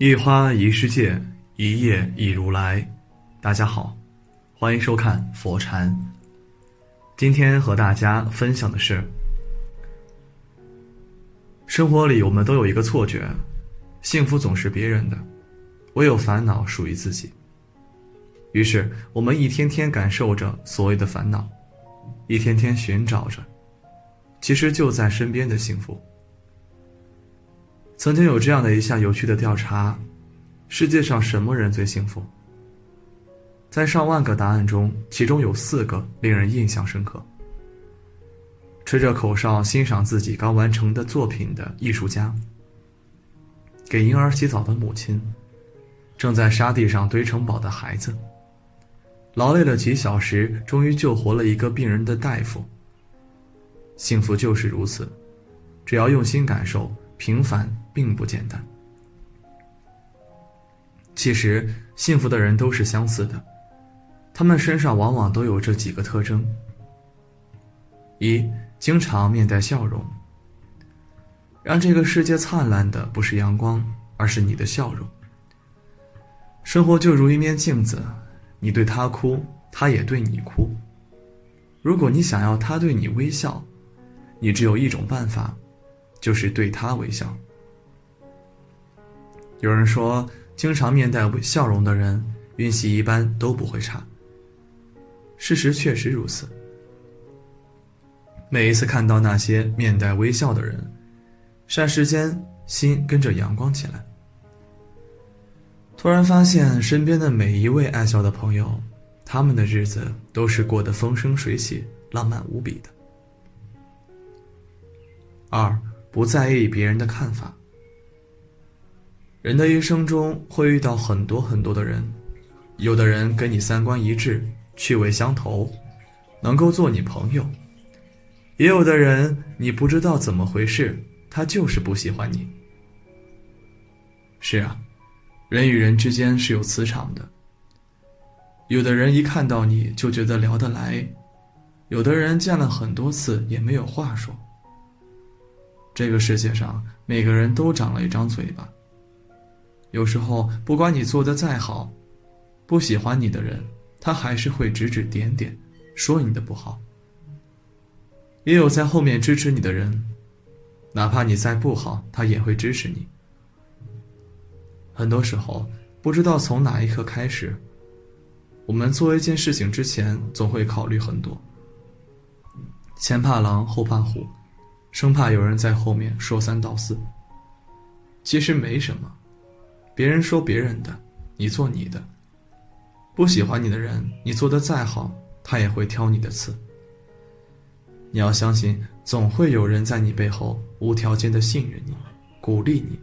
一花一世界，一叶一如来。大家好，欢迎收看佛禅。今天和大家分享的是，生活里我们都有一个错觉，幸福总是别人的，唯有烦恼属于自己。于是我们一天天感受着所谓的烦恼，一天天寻找着，其实就在身边的幸福。曾经有这样的一项有趣的调查：世界上什么人最幸福？在上万个答案中，其中有四个令人印象深刻。吹着口哨欣赏自己刚完成的作品的艺术家，给婴儿洗澡的母亲，正在沙地上堆城堡的孩子，劳累了几小时终于救活了一个病人的大夫。幸福就是如此，只要用心感受。平凡并不简单。其实，幸福的人都是相似的，他们身上往往都有这几个特征：一、经常面带笑容。让这个世界灿烂的不是阳光，而是你的笑容。生活就如一面镜子，你对他哭，他也对你哭。如果你想要他对你微笑，你只有一种办法。就是对他微笑。有人说，经常面带笑容的人，运气一般都不会差。事实确实如此。每一次看到那些面带微笑的人，霎时间心跟着阳光起来。突然发现，身边的每一位爱笑的朋友，他们的日子都是过得风生水起、浪漫无比的。二。不在意别人的看法。人的一生中会遇到很多很多的人，有的人跟你三观一致、趣味相投，能够做你朋友；也有的人你不知道怎么回事，他就是不喜欢你。是啊，人与人之间是有磁场的。有的人一看到你就觉得聊得来，有的人见了很多次也没有话说。这个世界上，每个人都长了一张嘴巴。有时候，不管你做的再好，不喜欢你的人，他还是会指指点点，说你的不好。也有在后面支持你的人，哪怕你再不好，他也会支持你。很多时候，不知道从哪一刻开始，我们做一件事情之前，总会考虑很多。前怕狼，后怕虎。生怕有人在后面说三道四。其实没什么，别人说别人的，你做你的。不喜欢你的人，你做的再好，他也会挑你的刺。你要相信，总会有人在你背后无条件的信任你，鼓励你。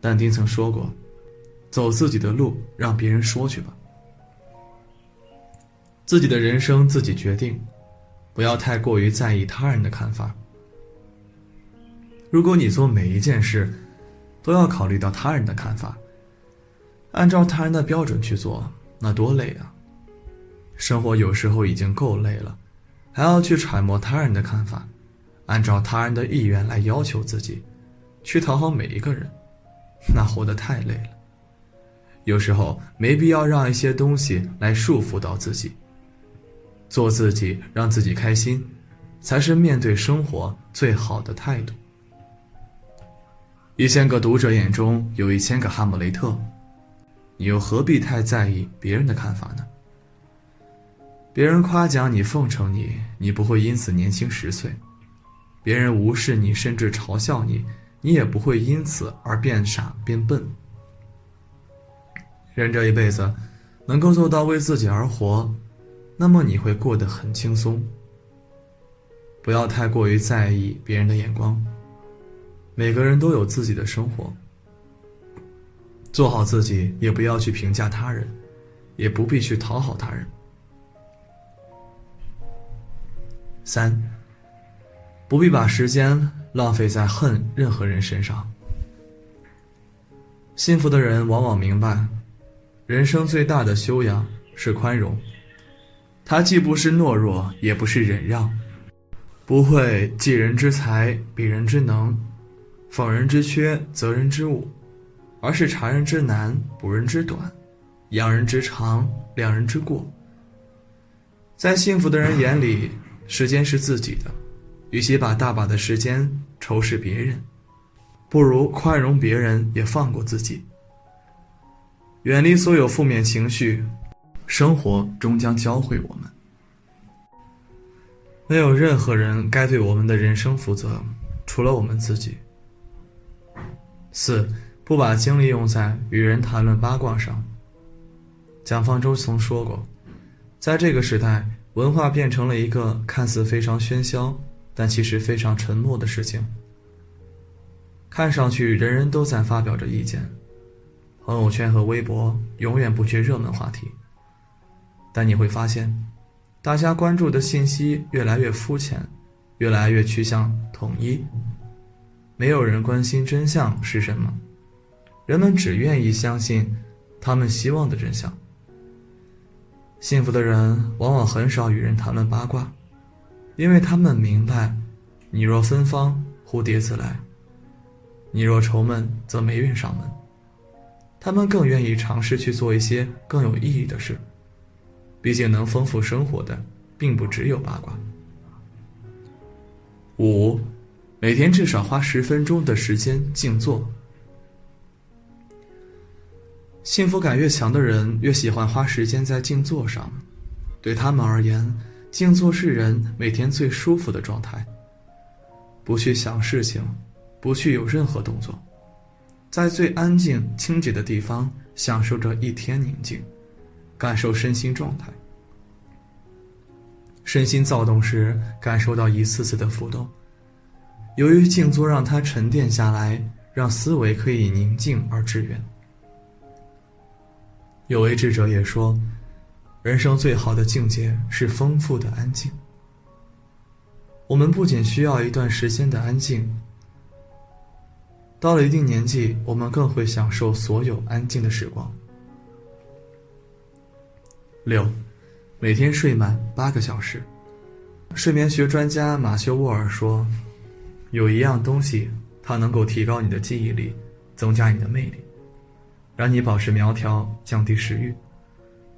但丁曾说过：“走自己的路，让别人说去吧。自己的人生自己决定。”不要太过于在意他人的看法。如果你做每一件事，都要考虑到他人的看法，按照他人的标准去做，那多累啊！生活有时候已经够累了，还要去揣摩他人的看法，按照他人的意愿来要求自己，去讨好每一个人，那活得太累了。有时候没必要让一些东西来束缚到自己。做自己，让自己开心，才是面对生活最好的态度。一千个读者眼中有一千个哈姆雷特，你又何必太在意别人的看法呢？别人夸奖你、奉承你，你不会因此年轻十岁；别人无视你，甚至嘲笑你，你也不会因此而变傻变笨。人这一辈子，能够做到为自己而活。那么你会过得很轻松。不要太过于在意别人的眼光。每个人都有自己的生活，做好自己，也不要去评价他人，也不必去讨好他人。三，不必把时间浪费在恨任何人身上。幸福的人往往明白，人生最大的修养是宽容。他既不是懦弱，也不是忍让，不会济人之财，比人之能，讽人之缺，责人之物，而是察人之难，补人之短，扬人之长，量人之过。在幸福的人眼里，时间是自己的，与其把大把的时间仇视别人，不如宽容别人，也放过自己。远离所有负面情绪，生活终将教会我们。没有任何人该对我们的人生负责，除了我们自己。四，不把精力用在与人谈论八卦上。蒋方舟曾说过，在这个时代，文化变成了一个看似非常喧嚣，但其实非常沉默的事情。看上去人人都在发表着意见，朋友圈和微博永远不缺热门话题，但你会发现。大家关注的信息越来越肤浅，越来越趋向统一。没有人关心真相是什么，人们只愿意相信他们希望的真相。幸福的人往往很少与人谈论八卦，因为他们明白：你若芬芳，蝴蝶自来；你若愁闷，则霉运上门。他们更愿意尝试去做一些更有意义的事。毕竟，能丰富生活的，并不只有八卦。五，每天至少花十分钟的时间静坐。幸福感越强的人，越喜欢花时间在静坐上。对他们而言，静坐是人每天最舒服的状态。不去想事情，不去有任何动作，在最安静、清洁的地方，享受着一天宁静。感受身心状态，身心躁动时，感受到一次次的浮动。由于静坐让它沉淀下来，让思维可以宁静而致远。有位智者也说，人生最好的境界是丰富的安静。我们不仅需要一段时间的安静，到了一定年纪，我们更会享受所有安静的时光。六，每天睡满八个小时。睡眠学专家马修沃尔说：“有一样东西，它能够提高你的记忆力，增加你的魅力，让你保持苗条，降低食欲，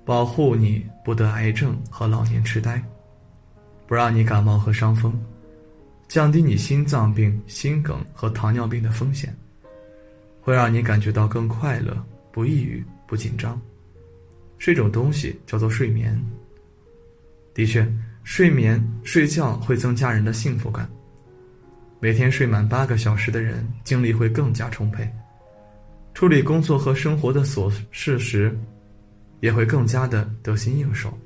保护你不得癌症和老年痴呆，不让你感冒和伤风，降低你心脏病、心梗和糖尿病的风险，会让你感觉到更快乐，不抑郁，不紧张。”是一种东西，叫做睡眠。的确，睡眠睡觉会增加人的幸福感。每天睡满八个小时的人，精力会更加充沛，处理工作和生活的琐事时，也会更加的得心应手，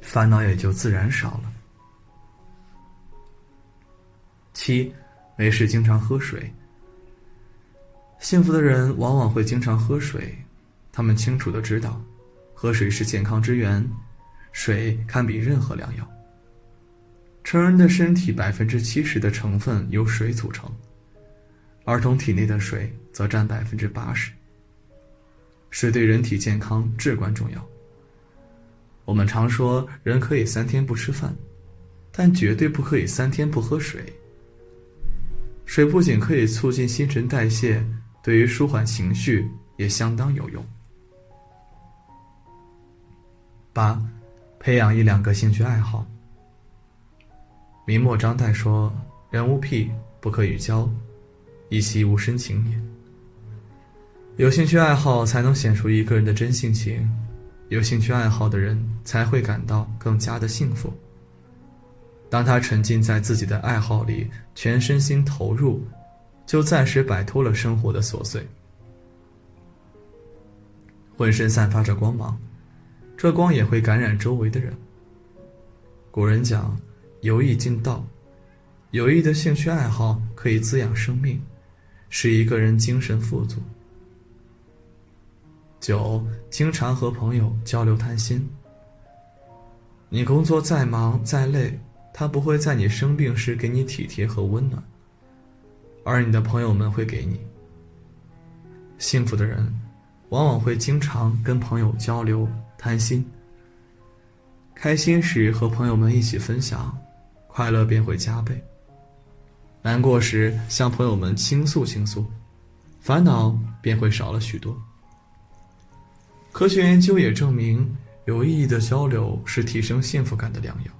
烦恼也就自然少了。七，没事经常喝水。幸福的人往往会经常喝水，他们清楚的知道。喝水是健康之源，水堪比任何良药。成人的身体百分之七十的成分由水组成，儿童体内的水则占百分之八十。水对人体健康至关重要。我们常说人可以三天不吃饭，但绝对不可以三天不喝水。水不仅可以促进新陈代谢，对于舒缓情绪也相当有用。八，培养一两个兴趣爱好。明末张岱说：“人无癖不可与交，以其无深情也。”有兴趣爱好才能显出一个人的真性情，有兴趣爱好的人才会感到更加的幸福。当他沉浸在自己的爱好里，全身心投入，就暂时摆脱了生活的琐碎，浑身散发着光芒。这光也会感染周围的人。古人讲：“有益尽道。”有益的兴趣爱好可以滋养生命，使一个人精神富足。九，经常和朋友交流谈心。你工作再忙再累，他不会在你生病时给你体贴和温暖，而你的朋友们会给你。幸福的人，往往会经常跟朋友交流。谈心，开心时和朋友们一起分享，快乐便会加倍；难过时向朋友们倾诉倾诉，烦恼便会少了许多。科学研究也证明，有意义的交流是提升幸福感的良药。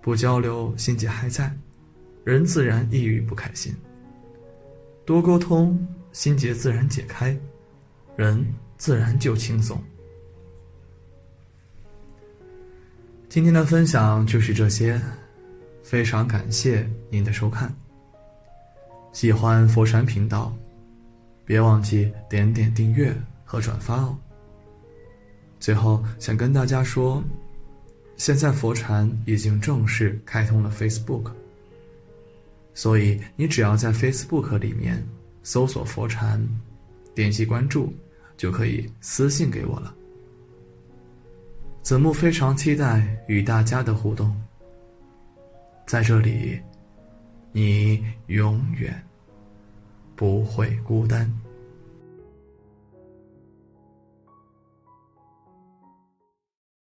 不交流，心结还在，人自然抑郁不开心。多沟通，心结自然解开，人自然就轻松。今天的分享就是这些，非常感谢您的收看。喜欢佛山频道，别忘记点点订阅和转发哦。最后想跟大家说，现在佛禅已经正式开通了 Facebook，所以你只要在 Facebook 里面搜索佛禅，点击关注，就可以私信给我了。子木非常期待与大家的互动，在这里，你永远不会孤单。